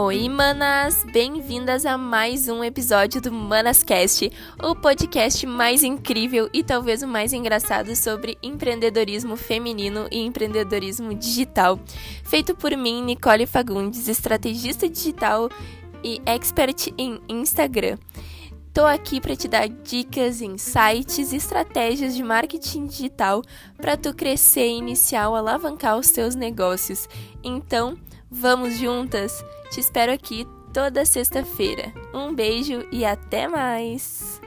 Oi, manas! Bem-vindas a mais um episódio do Manascast, o podcast mais incrível e talvez o mais engraçado sobre empreendedorismo feminino e empreendedorismo digital. Feito por mim, Nicole Fagundes, estrategista digital e expert em Instagram. Tô aqui para te dar dicas, insights e estratégias de marketing digital para tu crescer, iniciar alavancar os teus negócios. Então, Vamos juntas? Te espero aqui toda sexta-feira. Um beijo e até mais!